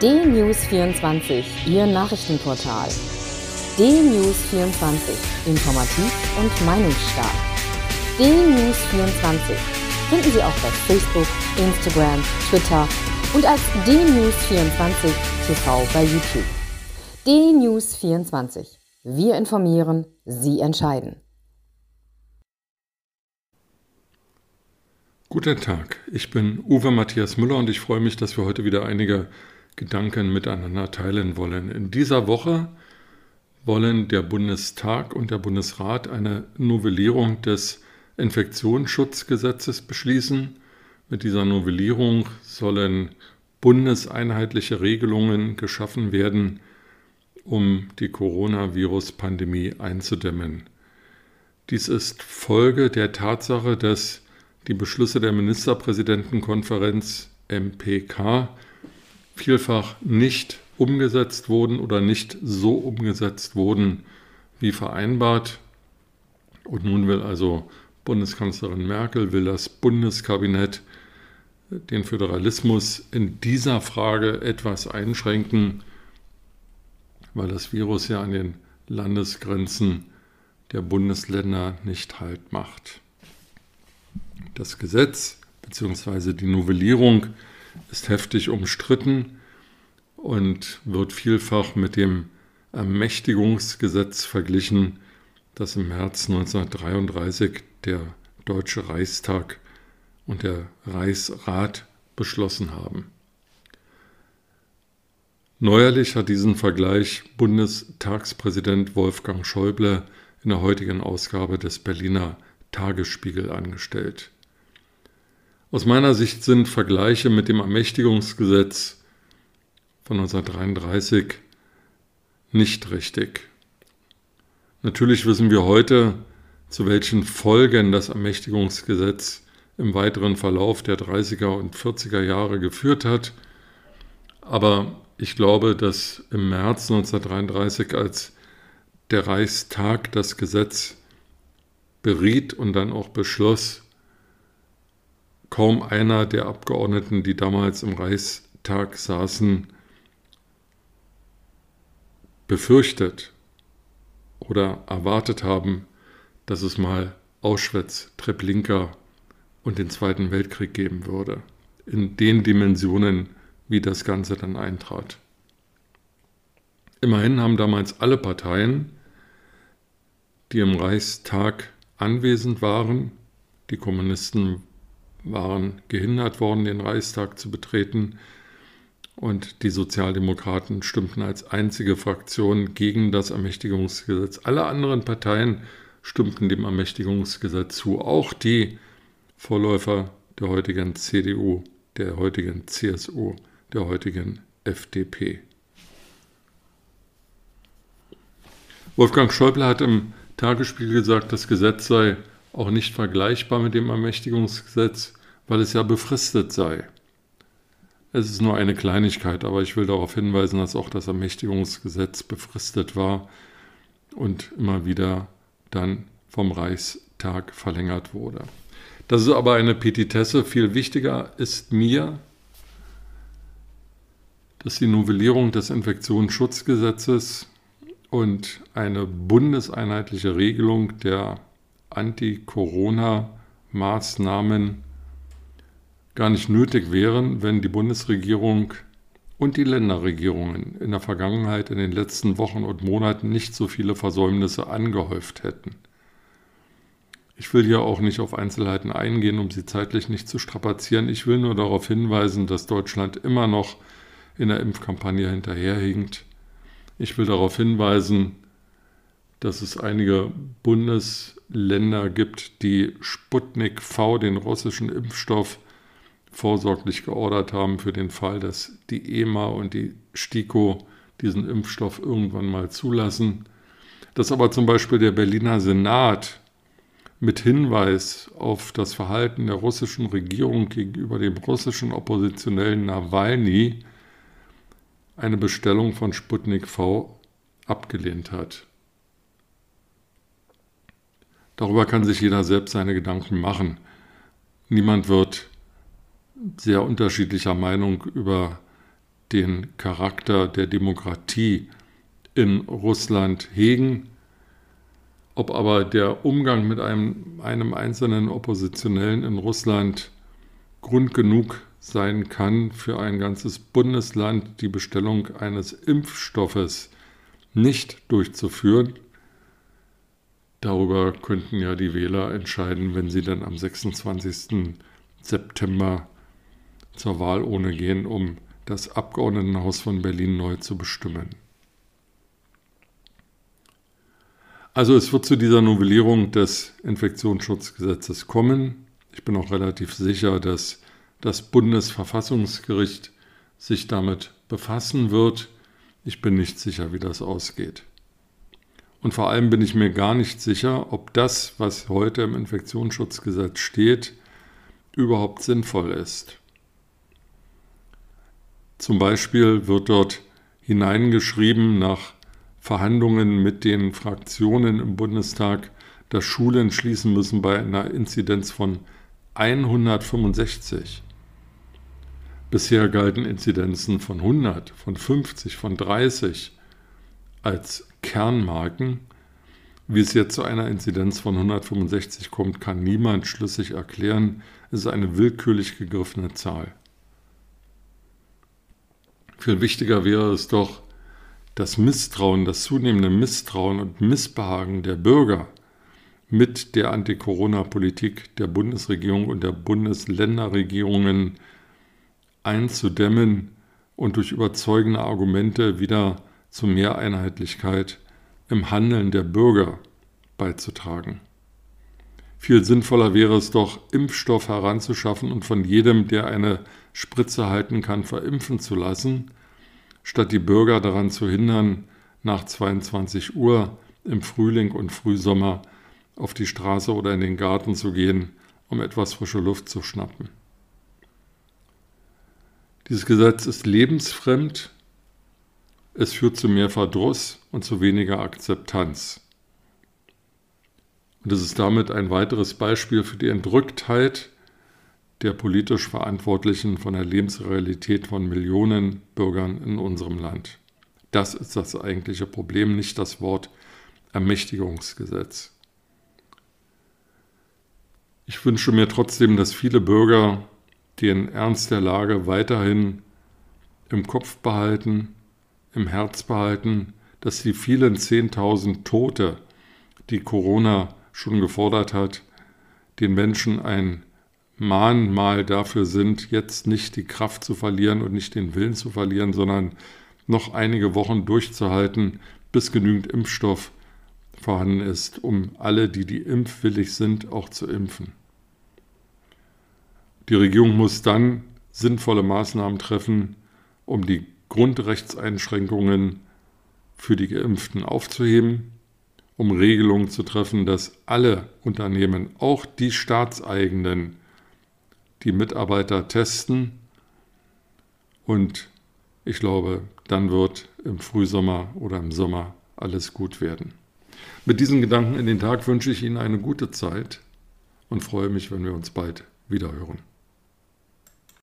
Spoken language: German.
D-News24, Ihr Nachrichtenportal. D-News24, informativ und meinungsstark. D-News24 finden Sie auch bei Facebook, Instagram, Twitter und als D-News24 TV bei YouTube. D-News24. Wir informieren, Sie entscheiden. Guten Tag, ich bin Uwe Matthias Müller und ich freue mich, dass wir heute wieder einige Gedanken miteinander teilen wollen. In dieser Woche wollen der Bundestag und der Bundesrat eine Novellierung des Infektionsschutzgesetzes beschließen. Mit dieser Novellierung sollen bundeseinheitliche Regelungen geschaffen werden, um die Coronavirus-Pandemie einzudämmen. Dies ist Folge der Tatsache, dass die Beschlüsse der Ministerpräsidentenkonferenz MPK vielfach nicht umgesetzt wurden oder nicht so umgesetzt wurden wie vereinbart. Und nun will also Bundeskanzlerin Merkel, will das Bundeskabinett den Föderalismus in dieser Frage etwas einschränken, weil das Virus ja an den Landesgrenzen der Bundesländer nicht Halt macht. Das Gesetz bzw. die Novellierung ist heftig umstritten und wird vielfach mit dem Ermächtigungsgesetz verglichen, das im März 1933 der Deutsche Reichstag und der Reichsrat beschlossen haben. Neuerlich hat diesen Vergleich Bundestagspräsident Wolfgang Schäuble in der heutigen Ausgabe des Berliner Tagesspiegel angestellt. Aus meiner Sicht sind Vergleiche mit dem Ermächtigungsgesetz von 1933 nicht richtig. Natürlich wissen wir heute, zu welchen Folgen das Ermächtigungsgesetz im weiteren Verlauf der 30er und 40er Jahre geführt hat. Aber ich glaube, dass im März 1933, als der Reichstag das Gesetz beriet und dann auch beschloss, kaum einer der Abgeordneten, die damals im Reichstag saßen, befürchtet oder erwartet haben, dass es mal Auschwitz, Treblinka und den Zweiten Weltkrieg geben würde, in den Dimensionen, wie das Ganze dann eintrat. Immerhin haben damals alle Parteien, die im Reichstag anwesend waren, die Kommunisten waren gehindert worden, den Reichstag zu betreten. Und die Sozialdemokraten stimmten als einzige Fraktion gegen das Ermächtigungsgesetz. Alle anderen Parteien stimmten dem Ermächtigungsgesetz zu, auch die Vorläufer der heutigen CDU, der heutigen CSU, der heutigen FDP. Wolfgang Schäuble hat im Tagesspiegel gesagt, das Gesetz sei auch nicht vergleichbar mit dem Ermächtigungsgesetz, weil es ja befristet sei. Es ist nur eine Kleinigkeit, aber ich will darauf hinweisen, dass auch das Ermächtigungsgesetz befristet war und immer wieder dann vom Reichstag verlängert wurde. Das ist aber eine Petitesse. Viel wichtiger ist mir, dass die Novellierung des Infektionsschutzgesetzes und eine bundeseinheitliche Regelung der Anti-Corona-Maßnahmen gar nicht nötig wären, wenn die Bundesregierung und die Länderregierungen in der Vergangenheit, in den letzten Wochen und Monaten nicht so viele Versäumnisse angehäuft hätten. Ich will hier auch nicht auf Einzelheiten eingehen, um sie zeitlich nicht zu strapazieren. Ich will nur darauf hinweisen, dass Deutschland immer noch in der Impfkampagne hinterherhinkt. Ich will darauf hinweisen, dass es einige Bundesländer gibt, die Sputnik V, den russischen Impfstoff, vorsorglich geordert haben für den Fall, dass die EMA und die STIKO diesen Impfstoff irgendwann mal zulassen. Dass aber zum Beispiel der Berliner Senat mit Hinweis auf das Verhalten der russischen Regierung gegenüber dem russischen Oppositionellen Nawalny eine Bestellung von Sputnik V abgelehnt hat. Darüber kann sich jeder selbst seine Gedanken machen. Niemand wird sehr unterschiedlicher Meinung über den Charakter der Demokratie in Russland hegen. Ob aber der Umgang mit einem, einem einzelnen Oppositionellen in Russland Grund genug sein kann, für ein ganzes Bundesland die Bestellung eines Impfstoffes nicht durchzuführen, darüber könnten ja die Wähler entscheiden, wenn sie dann am 26. September zur Wahl ohne gehen, um das Abgeordnetenhaus von Berlin neu zu bestimmen. Also es wird zu dieser Novellierung des Infektionsschutzgesetzes kommen. Ich bin auch relativ sicher, dass das Bundesverfassungsgericht sich damit befassen wird. Ich bin nicht sicher, wie das ausgeht. Und vor allem bin ich mir gar nicht sicher, ob das, was heute im Infektionsschutzgesetz steht, überhaupt sinnvoll ist. Zum Beispiel wird dort hineingeschrieben nach Verhandlungen mit den Fraktionen im Bundestag, dass Schulen schließen müssen bei einer Inzidenz von 165. Bisher galten Inzidenzen von 100, von 50, von 30 als Kernmarken. Wie es jetzt zu einer Inzidenz von 165 kommt, kann niemand schlüssig erklären. Es ist eine willkürlich gegriffene Zahl. Viel wichtiger wäre es doch, das Misstrauen, das zunehmende Misstrauen und Missbehagen der Bürger mit der Anti-Corona-Politik der Bundesregierung und der Bundesländerregierungen einzudämmen und durch überzeugende Argumente wieder zu mehr Einheitlichkeit im Handeln der Bürger beizutragen. Viel sinnvoller wäre es doch, Impfstoff heranzuschaffen und von jedem, der eine Spritze halten kann, verimpfen zu lassen, statt die Bürger daran zu hindern, nach 22 Uhr im Frühling und Frühsommer auf die Straße oder in den Garten zu gehen, um etwas frische Luft zu schnappen. Dieses Gesetz ist lebensfremd, es führt zu mehr Verdruss und zu weniger Akzeptanz. Und es ist damit ein weiteres Beispiel für die Entrücktheit der politisch Verantwortlichen von der Lebensrealität von Millionen Bürgern in unserem Land. Das ist das eigentliche Problem, nicht das Wort Ermächtigungsgesetz. Ich wünsche mir trotzdem, dass viele Bürger den Ernst der Lage weiterhin im Kopf behalten, im Herz behalten, dass die vielen Zehntausend Tote, die Corona schon gefordert hat, den Menschen ein Mahnmal dafür sind, jetzt nicht die Kraft zu verlieren und nicht den Willen zu verlieren, sondern noch einige Wochen durchzuhalten, bis genügend Impfstoff vorhanden ist, um alle, die die impfwillig sind, auch zu impfen. Die Regierung muss dann sinnvolle Maßnahmen treffen, um die Grundrechtseinschränkungen für die Geimpften aufzuheben, um Regelungen zu treffen, dass alle Unternehmen, auch die staatseigenen, die Mitarbeiter testen und ich glaube, dann wird im Frühsommer oder im Sommer alles gut werden. Mit diesen Gedanken in den Tag wünsche ich Ihnen eine gute Zeit und freue mich, wenn wir uns bald wiederhören.